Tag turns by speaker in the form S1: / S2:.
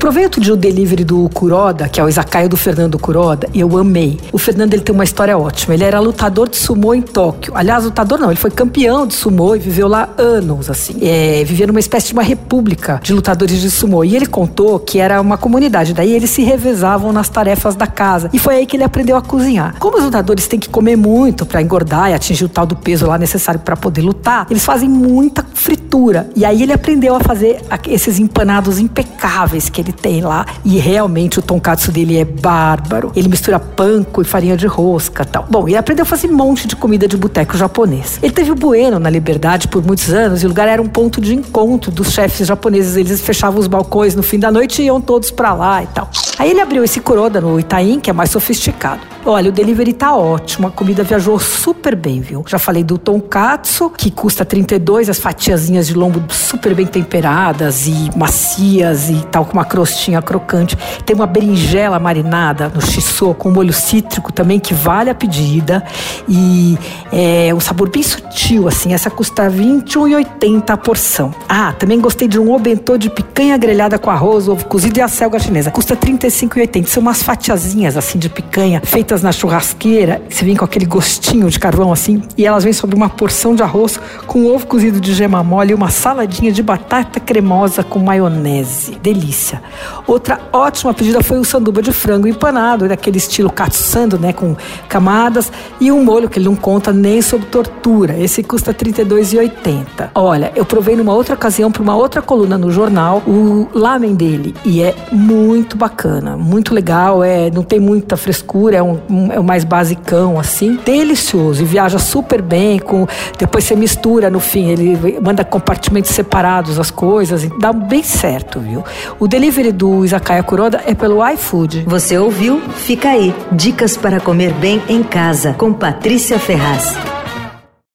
S1: provei dia o delivery do Kuroda, que é o izakaya do Fernando Kuroda, e eu amei. O Fernando ele tem uma história ótima. Ele era lutador de sumô em Tóquio. Aliás, lutador não, ele foi campeão de sumô e viveu lá anos, assim. É, vivia numa espécie de uma república de lutadores de sumô. E ele contou que era uma comunidade. Daí eles se revezavam nas tarefas da casa. E foi aí que ele aprendeu a cozinhar. Como os lutadores têm que comer muito para engordar e atingir o tal do peso lá necessário para poder lutar, eles fazem muita fritura. E aí ele aprendeu a fazer esses empanados impecáveis que ele tem lá. E realmente o tonkatsu dele é bárbaro. Ele mistura panko e farinha de rosca tal. Bom, e aprendeu a fazer um monte de comida de boteco japonês. Ele teve o Bueno na Liberdade por muitos anos e o lugar era um ponto de encontro dos chefes japoneses. Eles fechavam os balcões no fim da noite e iam todos para lá e tal. Aí ele abriu esse Kuroda no Itaim, que é mais sofisticado. Olha, o delivery tá ótimo, a comida viajou super bem, viu? Já falei do tonkatsu, que custa 32, as fatiazinhas de lombo super bem temperadas e macias e tal, com uma crostinha crocante. Tem uma berinjela marinada no shiso com molho cítrico também, que vale a pedida. E é um sabor bem sutil, assim. Essa custa R$ 21,80 a porção. Ah, também gostei de um obentô de picanha grelhada com arroz, ovo cozido e a selga chinesa. Custa R$ 35,80. São umas fatiazinhas, assim, de picanha feitas feitas na churrasqueira, você vem com aquele gostinho de carvão assim, e elas vêm sobre uma porção de arroz com ovo cozido de gema mole e uma saladinha de batata cremosa com maionese. Delícia. Outra ótima pedida foi o sanduba de frango empanado, daquele estilo katsando, né, com camadas, e um molho que ele não conta nem sob tortura. Esse custa R$ 32,80. Olha, eu provei numa outra ocasião para uma outra coluna no jornal o lamen dele e é muito bacana, muito legal, é, não tem muita frescura, é um, é o mais basicão, assim. Delicioso. E viaja super bem. com Depois você mistura no fim. Ele manda compartimentos separados as coisas. Dá bem certo, viu? O delivery do Izakaya Kuroda é pelo iFood.
S2: Você ouviu? Fica aí. Dicas para comer bem em casa. Com Patrícia Ferraz.